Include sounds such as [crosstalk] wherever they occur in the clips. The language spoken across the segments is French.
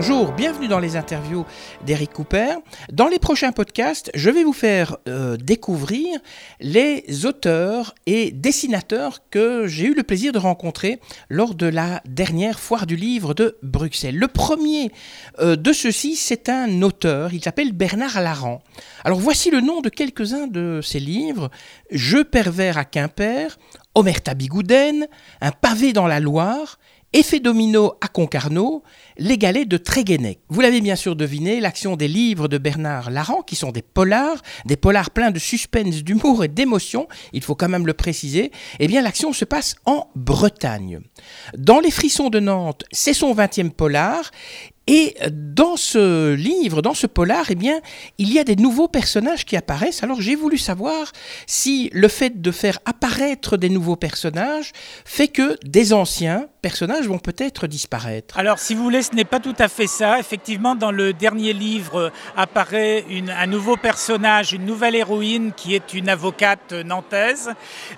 Bonjour, bienvenue dans les interviews d'Eric Cooper. Dans les prochains podcasts, je vais vous faire euh, découvrir les auteurs et dessinateurs que j'ai eu le plaisir de rencontrer lors de la dernière foire du livre de Bruxelles. Le premier euh, de ceux-ci, c'est un auteur, il s'appelle Bernard Laran. Alors voici le nom de quelques-uns de ses livres. Jeux pervers à Quimper, Omerta Bigouden, Un pavé dans la Loire, Effet domino à Concarneau, Les de Tréguenec. Vous l'avez bien sûr deviné, l'action des livres de Bernard Laran, qui sont des polars, des polars pleins de suspense, d'humour et d'émotion, il faut quand même le préciser, eh bien l'action se passe en Bretagne. Dans Les frissons de Nantes, c'est son 20e polar, et dans ce livre, dans ce polar, eh bien, il y a des nouveaux personnages qui apparaissent. Alors j'ai voulu savoir si le fait de faire apparaître des nouveaux personnages fait que des anciens personnages vont peut-être disparaître. Alors, si vous voulez, ce n'est pas tout à fait ça. Effectivement, dans le dernier livre apparaît une- un nouveau personnage, une nouvelle héroïne qui est une avocate nantaise.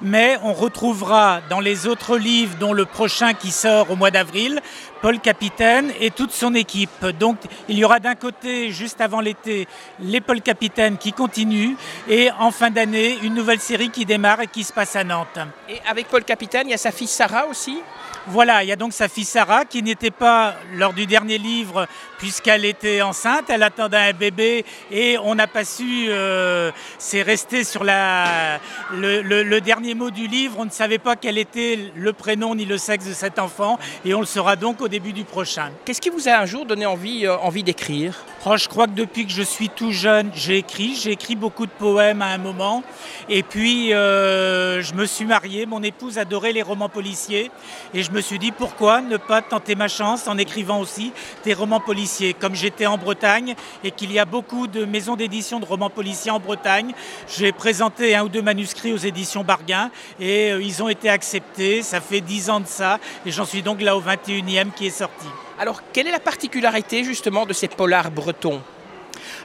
Mais on retrouvera dans les autres livres, dont le prochain qui sort au mois d'avril, Paul Capitaine et toute son équipe. Donc, il y aura d'un côté, juste avant l'été, les Paul Capitaine qui continuent et en fin d'année, une nouvelle série qui démarre et qui se passe à Nantes. Et avec Paul Capitaine, il y a sa fille Sarah aussi. Voilà, il y a donc sa fille Sarah qui n'était pas lors du dernier livre puisqu'elle était enceinte, elle attendait un bébé et on n'a pas su, euh, c'est resté sur la, le, le- le dernier mot du livre, on ne savait pas quel était le prénom ni le sexe de cet enfant et on le saura donc au début du prochain. Qu'est-ce qui vous a un jour donné envie, euh, envie d'écrire? Oh, je crois que depuis que je suis tout jeune, j'ai écrit. J'ai écrit beaucoup de poèmes à un moment. Et puis, euh, je me suis marié. Mon épouse adorait les romans policiers. Et je me suis dit, pourquoi ne pas tenter ma chance en écrivant aussi des romans policiers? Comme j'étais en Bretagne et qu'il y a beaucoup de maisons d'édition de romans policiers en Bretagne, j'ai présenté un ou deux manuscrits aux éditions Barguin. Et euh, ils ont été acceptés. Ça fait dix ans de ça. Et j'en suis donc là au 21e qui est sorti. Alors, quelle est la particularité justement de ces polars bretons?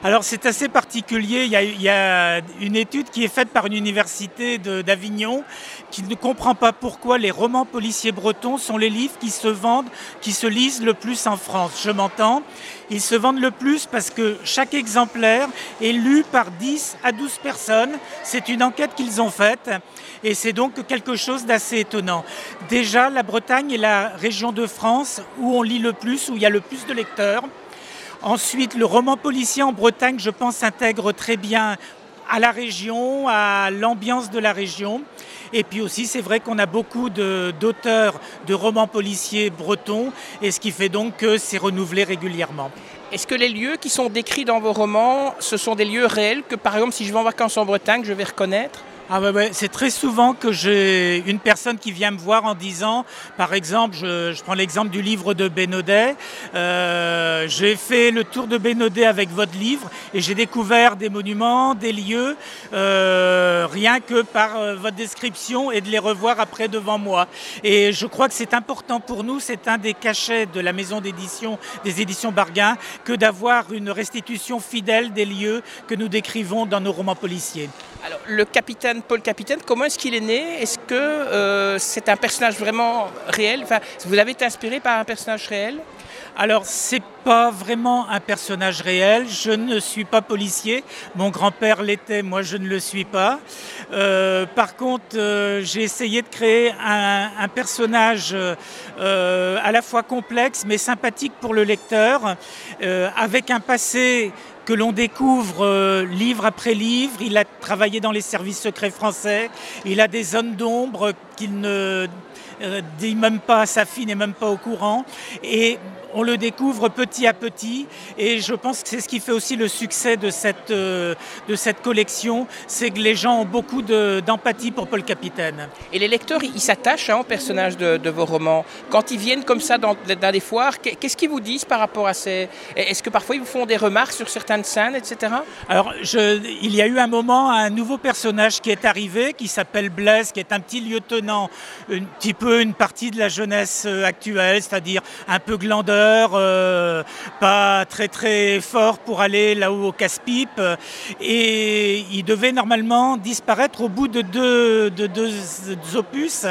Alors c'est assez particulier. Il y, a, une étude qui est faite par une université d'Avignon qui ne comprend pas pourquoi les romans policiers bretons sont les livres qui se vendent, qui se lisent le plus en France. Je m'entends. Ils se vendent le plus parce que chaque exemplaire est lu par 10 à 12 personnes. C'est une enquête qu'ils ont faite. Et c'est donc quelque chose d'assez étonnant. Déjà, la Bretagne est la région de France où on lit le plus, où il y a le plus de lecteurs. Ensuite, le roman policier en Bretagne, je pense, s'intègre très bien à la région, à l'ambiance de la région. Et puis aussi, c'est vrai qu'on a beaucoup d'auteurs de, romans policiers bretons, et ce qui fait donc que c'est renouvelé régulièrement. Est-ce que les lieux qui sont décrits dans vos romans, ce sont des lieux réels que par exemple si je vais en vacances en Bretagne, je vais reconnaître? Ah c'est très souvent que j'ai une personne qui vient me voir en disant, par exemple, je, prends l'exemple du livre de Bénodet, euh, j'ai fait le tour de Bénodet avec votre livre et j'ai découvert des monuments, des lieux, euh, rien que par euh, votre description et de les revoir après devant moi. Et je crois que c'est important pour nous, c'est un des cachets de la maison d'édition, des éditions Barguin, que d'avoir une restitution fidèle des lieux que nous décrivons dans nos romans policiers. Le capitaine, Paul Capitaine, comment est-ce qu'il est né? Est-ce que euh, c'est un personnage vraiment réel? Vous avez été inspiré par un personnage réel? Alors, c'est pas vraiment un personnage réel. Je ne suis pas policier. Mon grand-père l'était, moi je ne le suis pas. Euh, par contre, euh, j'ai essayé de créer un, personnage euh, à la fois complexe mais sympathique pour le lecteur, avec un passé que l'on découvre livre après livre. Il a travaillé dans les services secrets français. Il a des zones d'ombre qu'il ne euh, dit même pas à sa fille, n'est même pas au courant. Et on le découvre petit à petit. Et je pense que c'est ce qui fait aussi le succès de cette, euh, de cette collection, c'est que les gens ont beaucoup de- d'empathie pour Paul Capitaine. Et les lecteurs, ils s'attachent hein, aux personnages de, de vos romans. Quand ils viennent comme ça dans, dans des foires, qu'est- qu'est-ce qu'ils vous disent par rapport à ces... Est-ce que parfois ils vous font des remarques sur certaines scènes, etc. Alors, je- il y a eu un moment un nouveau personnage qui est arrivé, qui s'appelle Blaise, qui est un petit lieutenant, un petit peu une partie de la jeunesse euh, actuelle, c'est-à-dire un peu glandeur, euh, pas très très fort pour aller là-haut au casse-pipe. Et il devait normalement disparaître au bout de deux opus.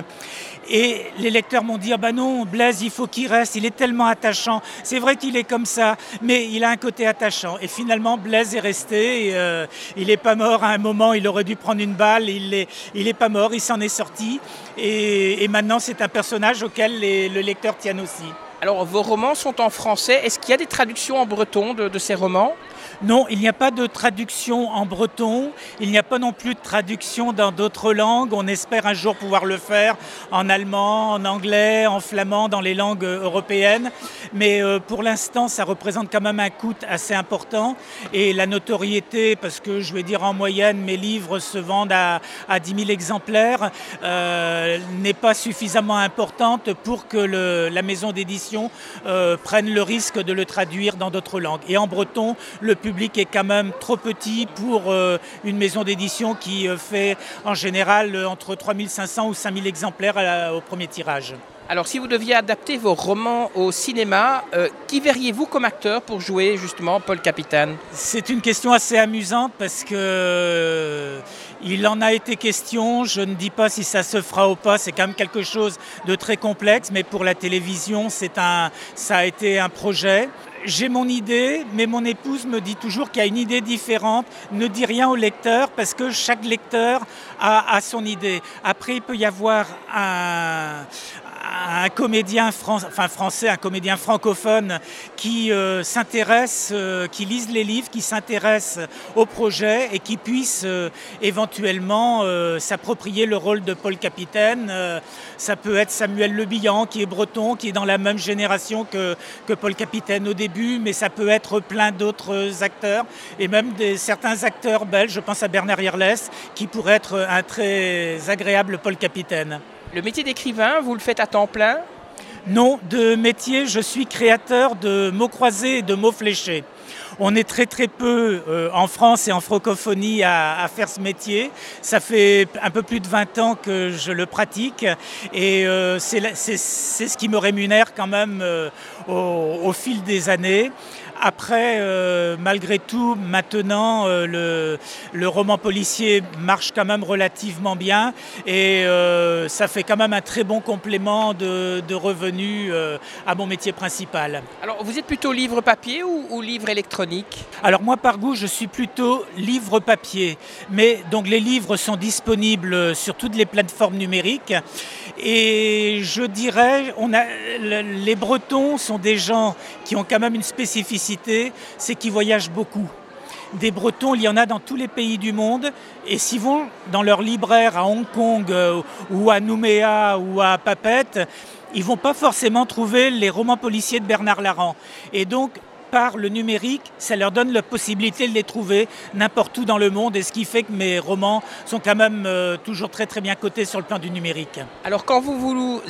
Et les lecteurs m'ont dit, ah bah non, Blaise, il faut qu'il reste, il est tellement attachant. C'est vrai qu'il est comme ça, mais il a un côté attachant. Et finalement, Blaise est resté, euh, il n'est pas mort à un moment, il aurait dû prendre une balle, il n'est pas mort, il s'en est sorti. Et, maintenant, c'est un personnage auquel le lecteur tient aussi. Alors, vos romans sont en français. Est-ce qu'il y a des traductions en breton de ces romans? Non, il n'y a pas de traduction en breton, il n'y a pas non plus de traduction dans d'autres langues. On espère un jour pouvoir le faire en allemand, en anglais, en flamand, dans les langues européennes. Mais euh, pour l'instant, ça représente quand même un coût assez important. Et la notoriété, parce que je vais dire en moyenne, mes livres se vendent à, à 10 000 exemplaires, euh, n'est pas suffisamment importante pour que la maison d'édition euh, prenne le risque de le traduire dans d'autres langues. Et en breton, le public est quand même trop petit pour euh, une maison d'édition qui euh, fait en général entre 3500 ou 5000 exemplaires au premier tirage. Alors si vous deviez adapter vos romans au cinéma, qui verriez-vous comme acteur pour jouer justement Paul Capitaine? C'est une question assez amusante parce que il en a été question, je ne dis pas si ça se fera ou pas, c'est quand même quelque chose de très complexe, mais pour la télévision, c'est un, ça a été un projet j'ai mon idée, mais mon épouse me dit toujours qu'il y a une idée différente. Ne dis rien au lecteur parce que chaque lecteur a son idée. Après, il peut y avoir un, un comédien français, un comédien francophone qui euh, s'intéresse, euh, qui lise les livres, qui s'intéresse au projet et qui puisse euh, éventuellement s'approprier le rôle de Paul Capitaine. ça peut être Samuel Le Bihan qui est breton, qui est dans la même génération que, Paul Capitaine au début, mais ça peut être plein d'autres acteurs et même certains acteurs belges, je pense à Bernard Yerles, qui pourrait être un très agréable Paul Capitaine. Le métier d'écrivain, vous le faites à temps plein? Non, de métier, je suis créateur de mots croisés et de mots fléchés. On est très très peu euh, en France et en francophonie à, faire ce métier. Ça fait un peu plus de 20 ans que je le pratique et euh, c'est ce qui me rémunère quand même euh, au, fil des années. Après, malgré tout, maintenant, euh, le, roman policier marche quand même relativement bien et ça fait quand même un très bon complément de, revenus à mon métier principal. Alors, vous êtes plutôt livre papier ou livre électronique? Alors, moi, par goût, je suis plutôt livre papier. Mais donc, les livres sont disponibles sur toutes les plateformes numériques. Et je dirais, on a, les Bretons sont des gens qui ont quand même une spécificité, c'est qu'ils voyagent beaucoup. Des Bretons, il y en a dans tous les pays du monde, et s'ils vont dans leur libraire à Hong Kong euh, ou à Nouméa ou à Papette, ils vont pas forcément trouver les romans policiers de Bernard Larran. Et donc, par le numérique, ça leur donne la possibilité de les trouver n'importe où dans le monde et ce qui fait que mes romans sont quand même euh, toujours très très bien cotés sur le plan du numérique. Alors quand vous vous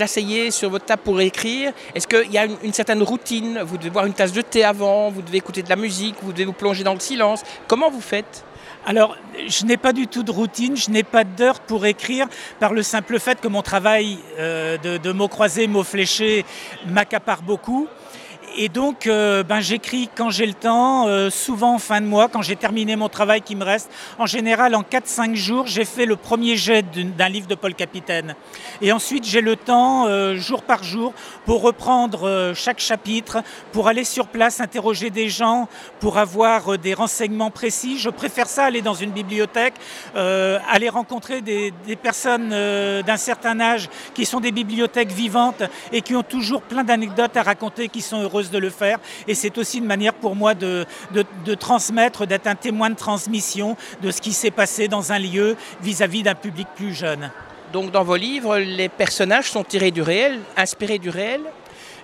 asseyez sur votre table pour écrire, est-ce qu'il y a une, certaine routine? Vous devez boire une tasse de thé avant, vous devez écouter de la musique, vous devez vous plonger dans le silence. Comment vous faites? Alors, je n'ai pas du tout de routine, je n'ai pas d'heure pour écrire par le simple fait que mon travail euh, de, de mots croisés, mots fléchés m'accapare beaucoup et donc, euh, ben, j'écris quand j'ai le temps, euh, souvent en fin de mois, quand j'ai terminé mon travail qui me reste. En général, en 4-5 jours, j'ai fait le premier jet d'un livre de Paul Capitaine. Et ensuite, j'ai le temps, euh, jour par jour, pour reprendre chaque chapitre, pour aller sur place, interroger des gens, pour avoir des renseignements précis. Je préfère ça, aller dans une bibliothèque, aller rencontrer des, des personnes d'un certain âge qui sont des bibliothèques vivantes et qui ont toujours plein d'anecdotes à raconter, qui sont heureuses de le faire. Et c'est aussi une manière pour moi de, transmettre, d'être un témoin de transmission de ce qui s'est passé dans un lieu vis-à-vis d'un public plus jeune. Donc dans vos livres, les personnages sont tirés du réel, inspirés du réel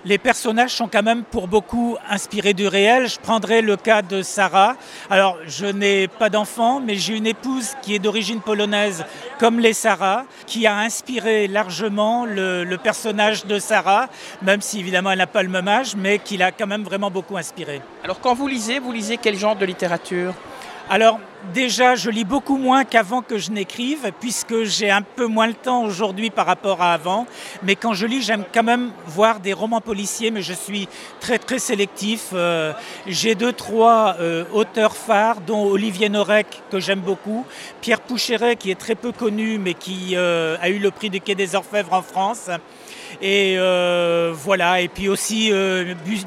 les personnages sont quand même pour beaucoup inspirés du réel. Je prendrai le cas de Sarah. Alors, je n'ai pas d'enfant, mais j'ai une épouse qui est d'origine polonaise, comme les Sarah, qui a inspiré largement le, personnage de Sarah, même si évidemment elle n'a pas le même âge, mais qui l'a quand même vraiment beaucoup inspiré. Alors, quand vous lisez, vous lisez quel genre de littérature? Alors, Déjà, je lis beaucoup moins qu'avant que je n'écrive, puisque j'ai un peu moins le temps aujourd'hui par rapport à avant. Mais quand je lis, j'aime quand même voir des romans policiers, mais je suis très très sélectif. Euh, j'ai deux, trois euh, auteurs phares, dont Olivier Norek, que j'aime beaucoup, Pierre Poucheret, qui est très peu connu, mais qui euh, a eu le prix du Quai des Orfèvres en France. Et voilà, et puis aussi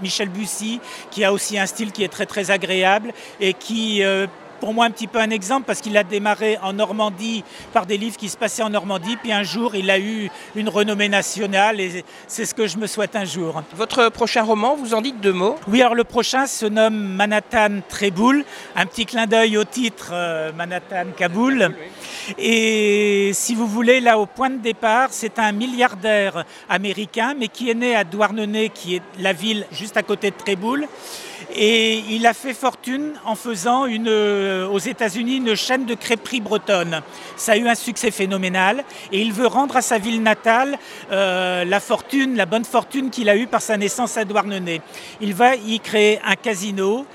Michel Bussy, qui a aussi un style qui est très très agréable et qui pour moi un petit peu un exemple parce qu'il a démarré en Normandie par des livres qui se passaient en Normandie, puis un jour il a eu une renommée nationale et c'est ce que je me souhaite un jour. Votre prochain roman, vous en dites deux mots Oui, alors le prochain se nomme Manhattan Tréboul, un petit clin d'œil au titre euh, Manhattan Kaboul. Et si vous voulez, là au point de départ, c'est un milliardaire américain, mais qui est né à Douarnenez, qui est la ville juste à côté de Tréboul. Et il a fait fortune en faisant euh, aux États-Unis une chaîne de crêperies bretonnes. Ça a eu un succès phénoménal et il veut rendre à sa ville natale euh, la fortune, la bonne fortune qu'il a eue par sa naissance à Douarnenez. Il va y créer un casino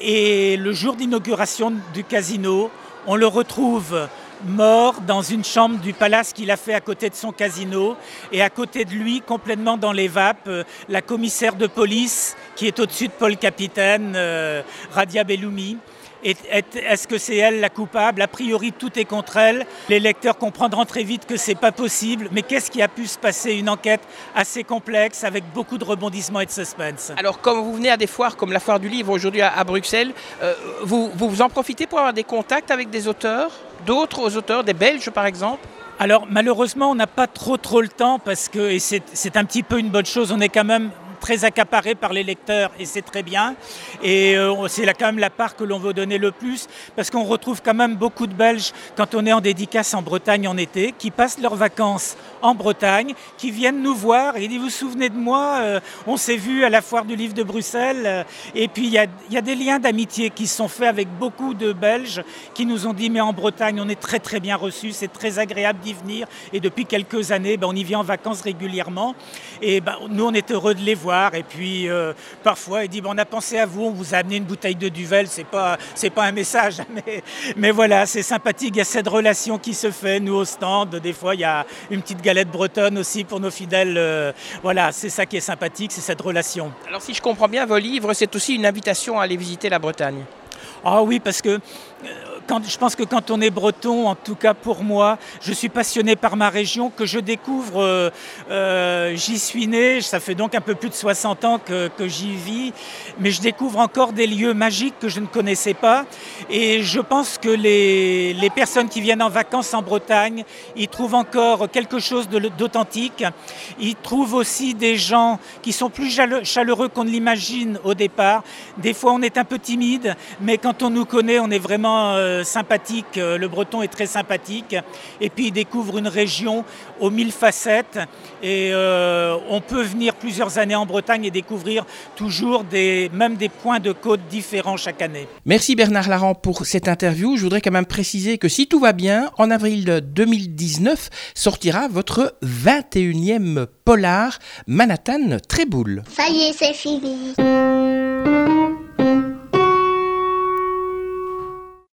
et le jour d'inauguration du casino, on le retrouve mort dans une chambre du palace qu'il a fait à côté de son casino. Et à côté de lui, complètement dans les vapes, euh, la commissaire de police qui est au-dessus de Paul Capitaine, euh, Radia Belloumi. Est-ce que c'est elle la coupable? A priori, tout est contre elle. Les lecteurs comprendront très vite que c'est pas possible. Mais qu'est-ce qui a pu se passer? Une enquête assez complexe avec beaucoup de rebondissements et de suspense. Alors, comme vous venez à des foires comme la foire du livre aujourd'hui à, Bruxelles, euh, vous, vous en profitez pour avoir des contacts avec des auteurs? D'autres auteurs, des Belges par exemple? Alors malheureusement, on n'a pas trop trop le temps parce que, c'est un petit peu une bonne chose, on est quand même très accaparé par les lecteurs et c'est très bien. Et euh, c'est quand même la part que l'on veut donner le plus parce qu'on retrouve quand même beaucoup de Belges quand on est en dédicace en Bretagne en été qui passent leurs vacances en Bretagne, qui viennent nous voir et disent vous vous souvenez de moi, euh, on s'est vu à la foire du livre de Bruxelles. Euh, et puis il y a, y a, des liens d'amitié qui sont faits avec beaucoup de Belges qui nous ont dit mais en Bretagne on est très très bien reçus, c'est très agréable d'y venir et depuis quelques années ben, on y vient en vacances régulièrement et ben, nous on est heureux de les voir et puis euh, parfois il dit bon, on a pensé à vous, on vous a amené une bouteille de Duvel, c'est pas c'est pas un message, [laughs] mais, mais voilà, c'est sympathique. Il y a cette relation qui se fait. Nous au stand, des fois il y a une petite galette bretonne aussi pour nos fidèles. Euh, voilà, c'est ça qui est sympathique, c'est cette relation. Alors si je comprends bien, vos livres, c'est aussi une invitation à aller visiter la Bretagne. Ah oui, parce que je pense que quand on est breton, en tout cas pour moi, je suis passionné par ma région, que je découvre, euh, euh, j'y suis né, ça fait donc un peu plus de 60 ans que, j'y vis, mais je découvre encore des lieux magiques que je ne connaissais pas. Et je pense que les, personnes qui viennent en vacances en Bretagne, ils trouvent encore quelque chose d'authentique. Ils trouvent aussi des gens qui sont plus chaleureux qu'on ne l'imagine au départ. Des fois, on est un peu timide, mais quand on nous connaît, on est vraiment... Euh, sympathique, euh, le breton est très sympathique, et puis il découvre une région aux mille facettes, et euh, on peut venir plusieurs années en Bretagne et découvrir toujours des, même des points de côte différents chaque année. Merci Bernard Larand pour cette interview. Je voudrais quand même préciser que si tout va bien, en avril 2019 sortira votre 21e polar Manhattan Tréboule. Ça y est, c'est fini.